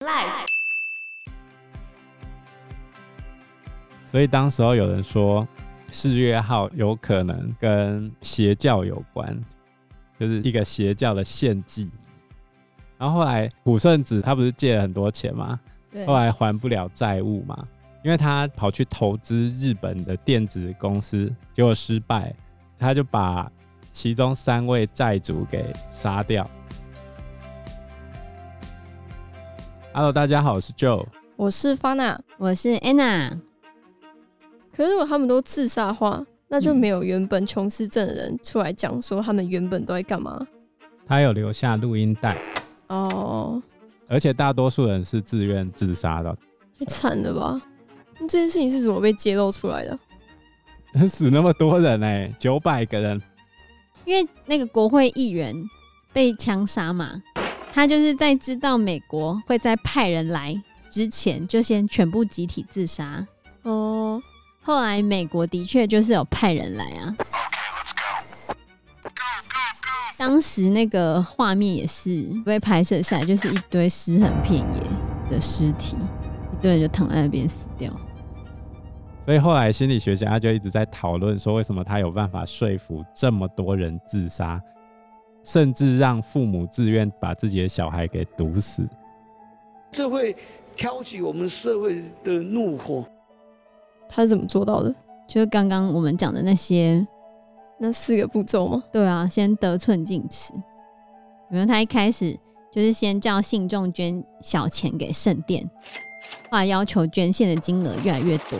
Life。所以当时候有人说，四月号有可能跟邪教有关，就是一个邪教的献祭。然后后来古顺子他不是借了很多钱吗？对。后来还不了债务嘛，因为他跑去投资日本的电子公司，结果失败，他就把其中三位债主给杀掉。Hello，大家好，我是 Joe，我是 Fana，我是 Anna。可是如果他们都自杀的话，那就没有原本琼斯镇的人出来讲说他们原本都在干嘛。他有留下录音带。哦，而且大多数人是自愿自杀的，太惨了吧？那这件事情是怎么被揭露出来的？死那么多人哎、欸，九百个人。因为那个国会议员被枪杀嘛，他就是在知道美国会在派人来之前，就先全部集体自杀。哦，后来美国的确就是有派人来啊。当时那个画面也是被拍摄下来，就是一堆尸横遍野的尸体，一堆人就躺在那边死掉。所以后来心理学家就一直在讨论说，为什么他有办法说服这么多人自杀，甚至让父母自愿把自己的小孩给毒死？这会挑起我们社会的怒火。他是怎么做到的？就是刚刚我们讲的那些。那四个步骤吗？对啊，先得寸进尺。因为他一开始就是先叫信众捐小钱给圣殿，后来要求捐献的金额越来越多，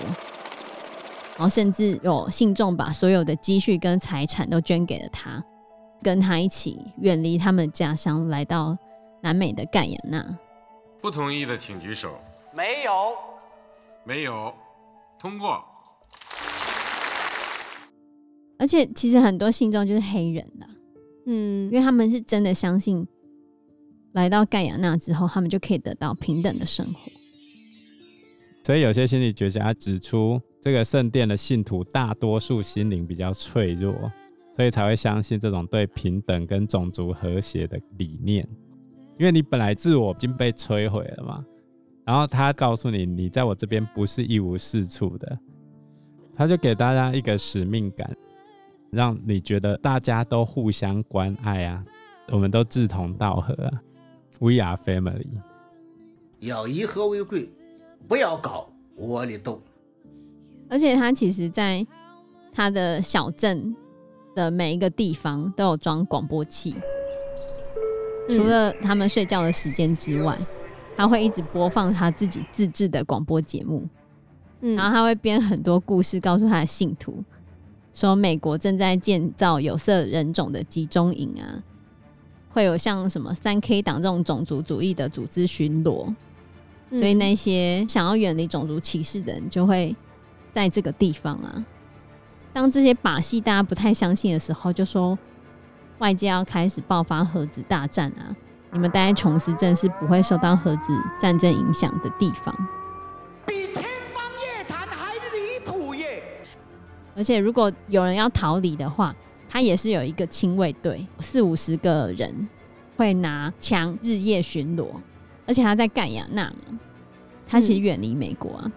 然后甚至有信众把所有的积蓄跟财产都捐给了他，跟他一起远离他们的家乡，来到南美的盖亚那。不同意的请举手。没有，没有，通过。而且其实很多信众就是黑人啦，嗯，因为他们是真的相信，来到盖亚那之后，他们就可以得到平等的生活。所以有些心理学家指出，这个圣殿的信徒大多数心灵比较脆弱，所以才会相信这种对平等跟种族和谐的理念。因为你本来自我已经被摧毁了嘛，然后他告诉你，你在我这边不是一无是处的，他就给大家一个使命感。让你觉得大家都互相关爱啊，我们都志同道合啊，We are family。要以和为贵，不要搞窝里斗。而且他其实在他的小镇的每一个地方都有装广播器，除了他们睡觉的时间之外，他会一直播放他自己自制的广播节目，然后他会编很多故事告诉他的信徒。说美国正在建造有色人种的集中营啊，会有像什么三 K 党这种种族主义的组织巡逻，所以那些想要远离种族歧视的人就会在这个地方啊。当这些把戏大家不太相信的时候，就说外界要开始爆发核子大战啊，你们待在琼斯镇是不会受到核子战争影响的地方。比天方夜谭还离谱耶而且，如果有人要逃离的话，他也是有一个亲卫队，四五十个人会拿枪日夜巡逻。而且他在盖亚纳嘛，他其实远离美国啊，嗯、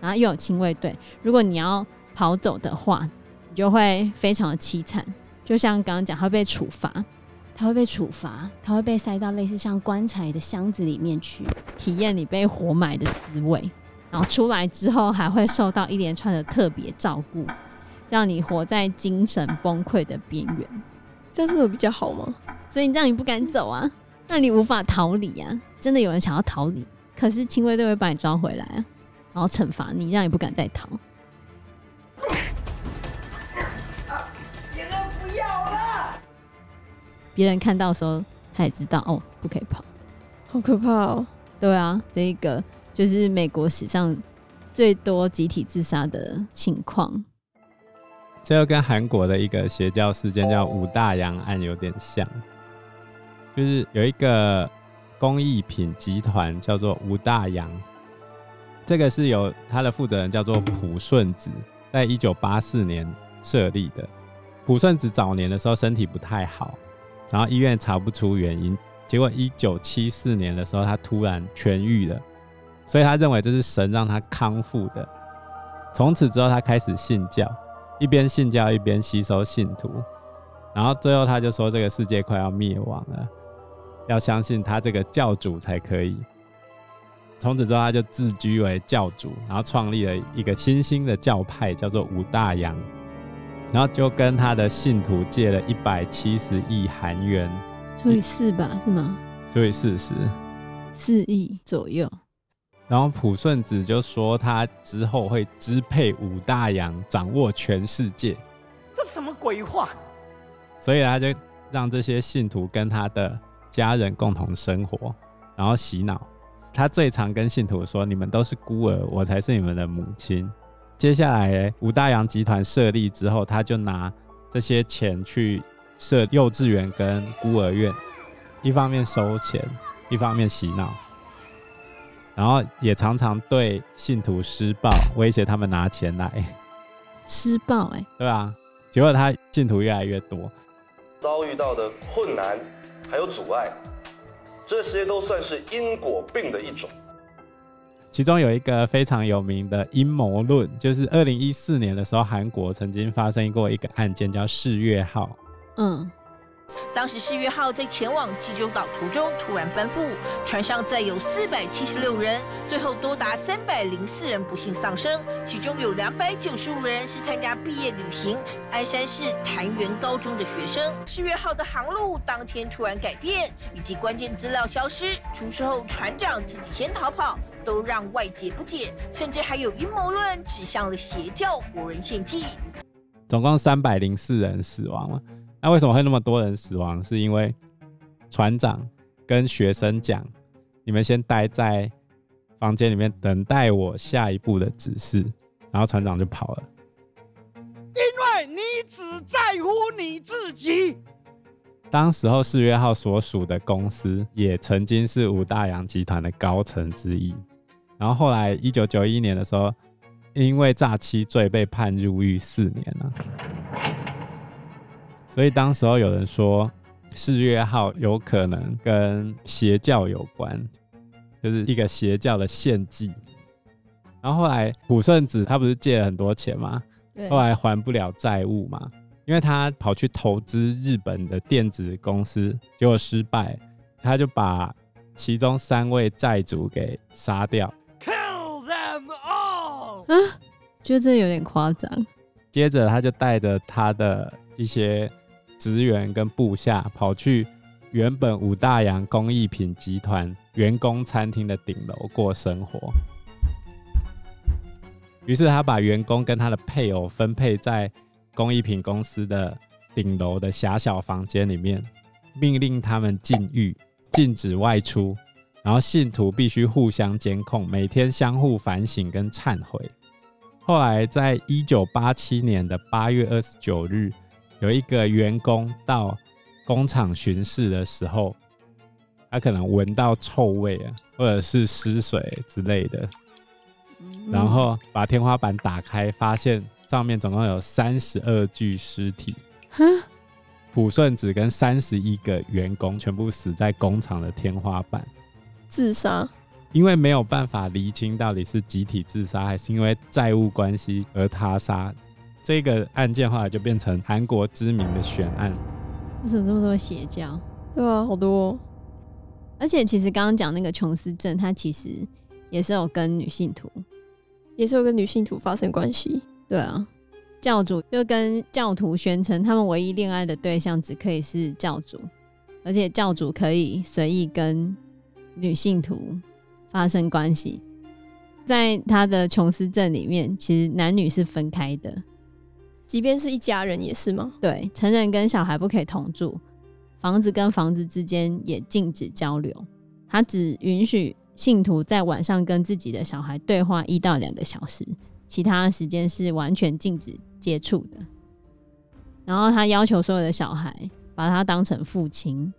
然后又有亲卫队。如果你要跑走的话，你就会非常的凄惨。就像刚刚讲，他会被处罚，他会被处罚，他会被塞到类似像棺材的箱子里面去，体验你被活埋的滋味。然后出来之后，还会受到一连串的特别照顾。让你活在精神崩溃的边缘，这样是有比较好吗？所以让你不敢走啊，让你无法逃离啊。真的有人想要逃离，可是亲卫队会把你抓回来啊，然后惩罚你，让你不敢再逃。别人看到的时候，他也知道哦，不可以跑，好可怕哦。对啊，这一个就是美国史上最多集体自杀的情况。这又跟韩国的一个邪教事件叫五大洋案有点像，就是有一个工艺品集团叫做五大洋，这个是由他的负责人叫做朴顺子，在一九八四年设立的。朴顺子早年的时候身体不太好，然后医院查不出原因，结果一九七四年的时候，他突然痊愈了，所以他认为这是神让他康复的。从此之后，他开始信教，一边信教一边吸收信徒，然后最后他就说这个世界快要灭亡了，要相信他这个教主才可以。从此之后，他就自居为教主，然后创立了一个新兴的教派，叫做五大洋，然后就跟他的信徒借了一百七十亿韩元，除以四吧，是吗？除以四十，四亿左右。然后朴顺子就说，他之后会支配五大洋，掌握全世界。这什么鬼话？所以他就让这些信徒跟他的家人共同生活，然后洗脑。他最常跟信徒说：“你们都是孤儿，我才是你们的母亲。”接下来，五大洋集团设立之后，他就拿这些钱去设幼稚园跟孤儿院，一方面收钱，一方面洗脑，然后也常常对信徒施暴，威胁他们拿钱来。施暴，哎，对啊，结果他信徒越来越多，遭遇到的困难还有阻碍。这些都算是因果病的一种。其中有一个非常有名的阴谋论，就是二零一四年的时候，韩国曾经发生过一个案件，叫世越号。嗯。当时世越号在前往济州岛途中突然翻覆，船上载有四百七十六人，最后多达三百零四人不幸丧生，其中有两百九十五人是参加毕业旅行鞍山市潭元高中的学生。世越号的航路当天突然改变，以及关键资料消失，出事后船长自己先逃跑，都让外界不解，甚至还有阴谋论指向了邪教活人献祭。总共三百零四人死亡了。那为什么会那么多人死亡？是因为船长跟学生讲：“你们先待在房间里面，等待我下一步的指示。”然后船长就跑了。因为你只在乎你自己。当时候四月号所属的公司也曾经是五大洋集团的高层之一。然后后来一九九一年的时候，因为诈欺罪被判入狱四年了。所以当时候有人说，四月号有可能跟邪教有关，就是一个邪教的献祭。然后后来古顺子他不是借了很多钱吗？后来还不了债务嘛，因为他跑去投资日本的电子公司，结果失败，他就把其中三位债主给杀掉。Kill them all！啊，觉得这有点夸张。接着他就带着他的一些。职员跟部下跑去原本五大洋工艺品集团员工餐厅的顶楼过生活。于是他把员工跟他的配偶分配在工艺品公司的顶楼的狭小房间里面，命令他们禁欲，禁止外出，然后信徒必须互相监控，每天相互反省跟忏悔。后来在一九八七年的八月二十九日。有一个员工到工厂巡视的时候，他可能闻到臭味啊，或者是湿水之类的，然后把天花板打开，发现上面总共有三十二具尸体。朴顺子跟三十一个员工全部死在工厂的天花板，自杀。因为没有办法厘清到底是集体自杀还是因为债务关系而他杀。这个案件后来就变成韩国知名的悬案。为什么这么多邪教？对啊，好多哦。而且其实刚刚讲那个琼斯镇，他其实也是有跟女性徒，也是有跟女性徒发生关系。对啊，教主就跟教徒宣称，他们唯一恋爱的对象只可以是教主，而且教主可以随意跟女性徒发生关系。在他的琼斯镇里面，其实男女是分开的。即便是一家人也是吗？对，成人跟小孩不可以同住，房子跟房子之间也禁止交流。他只允许信徒在晚上跟自己的小孩对话一到两个小时，其他时间是完全禁止接触的。然后他要求所有的小孩把他当成父亲，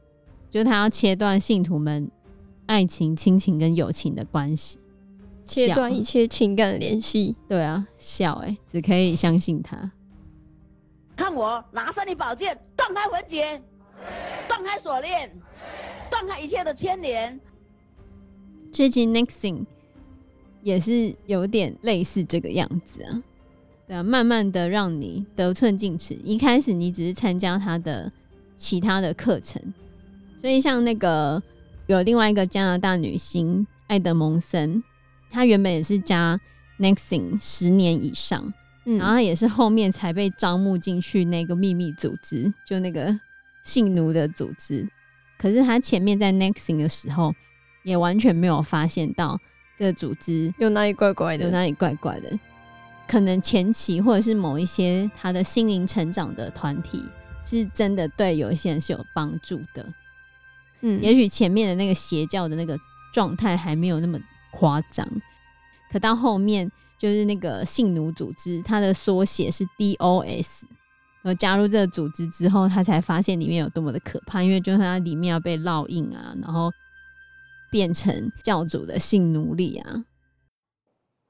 就是他要切断信徒们爱情、亲情跟友情的关系，切断一切情感联系。对啊，笑哎、欸，只可以相信他。看我拿上你宝剑，断开魂结，断开锁链，断开一切的牵连。最近 Nexting 也是有点类似这个样子啊，对啊，慢慢的让你得寸进尺。一开始你只是参加他的其他的课程，所以像那个有另外一个加拿大女星艾德蒙森，她原本也是加 Nexting 十年以上，嗯，然后她也是后面才被招募进去那个秘密组织，就那个性奴的组织。可是他前面在 Nexting 的时候。也完全没有发现到这个组织有哪里怪怪的，有哪里怪怪的。可能前期或者是某一些他的心灵成长的团体，是真的对有一些人是有帮助的。嗯，也许前面的那个邪教的那个状态还没有那么夸张，可到后面就是那个性奴组织，它的缩写是 DOS。然后加入这个组织之后，他才发现里面有多么的可怕，因为就是他里面要被烙印啊，然后。变成教主的性奴隶啊，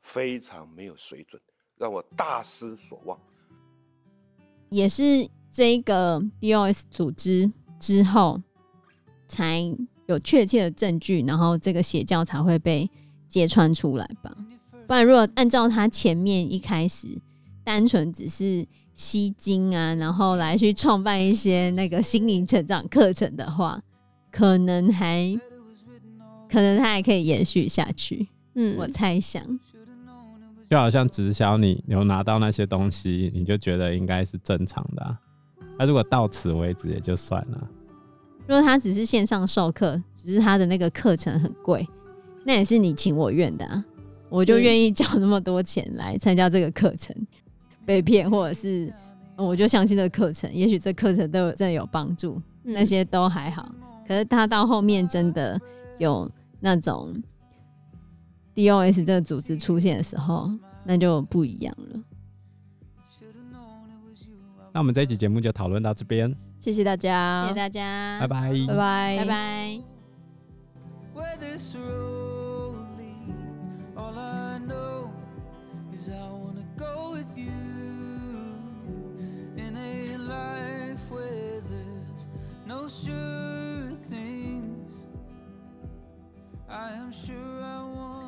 非常没有水准，让我大失所望。也是这个 DOS 组织之后，才有确切的证据，然后这个邪教才会被揭穿出来吧。不然，如果按照他前面一开始单纯只是吸金啊，然后来去创办一些那个心灵成长课程的话，可能还。可能他还可以延续下去，嗯，我猜想，就好像直销，你有拿到那些东西，你就觉得应该是正常的啊。那如果到此为止也就算了。如果他只是线上授课，只是他的那个课程很贵，那也是你情我愿的啊，我就愿意交那么多钱来参加这个课程，被骗或者是我就相信这个课程，也许这课程都真的有帮助，那些都还好。可是他到后面真的。有那种 DOS 这个组织出现的时候，那就不一样了。那我们这一集节目就讨论到这边，谢谢大家，谢谢大家，拜拜，拜拜，拜拜。Cause I wanna go with you in a life where there's no sure things. I am sure I want.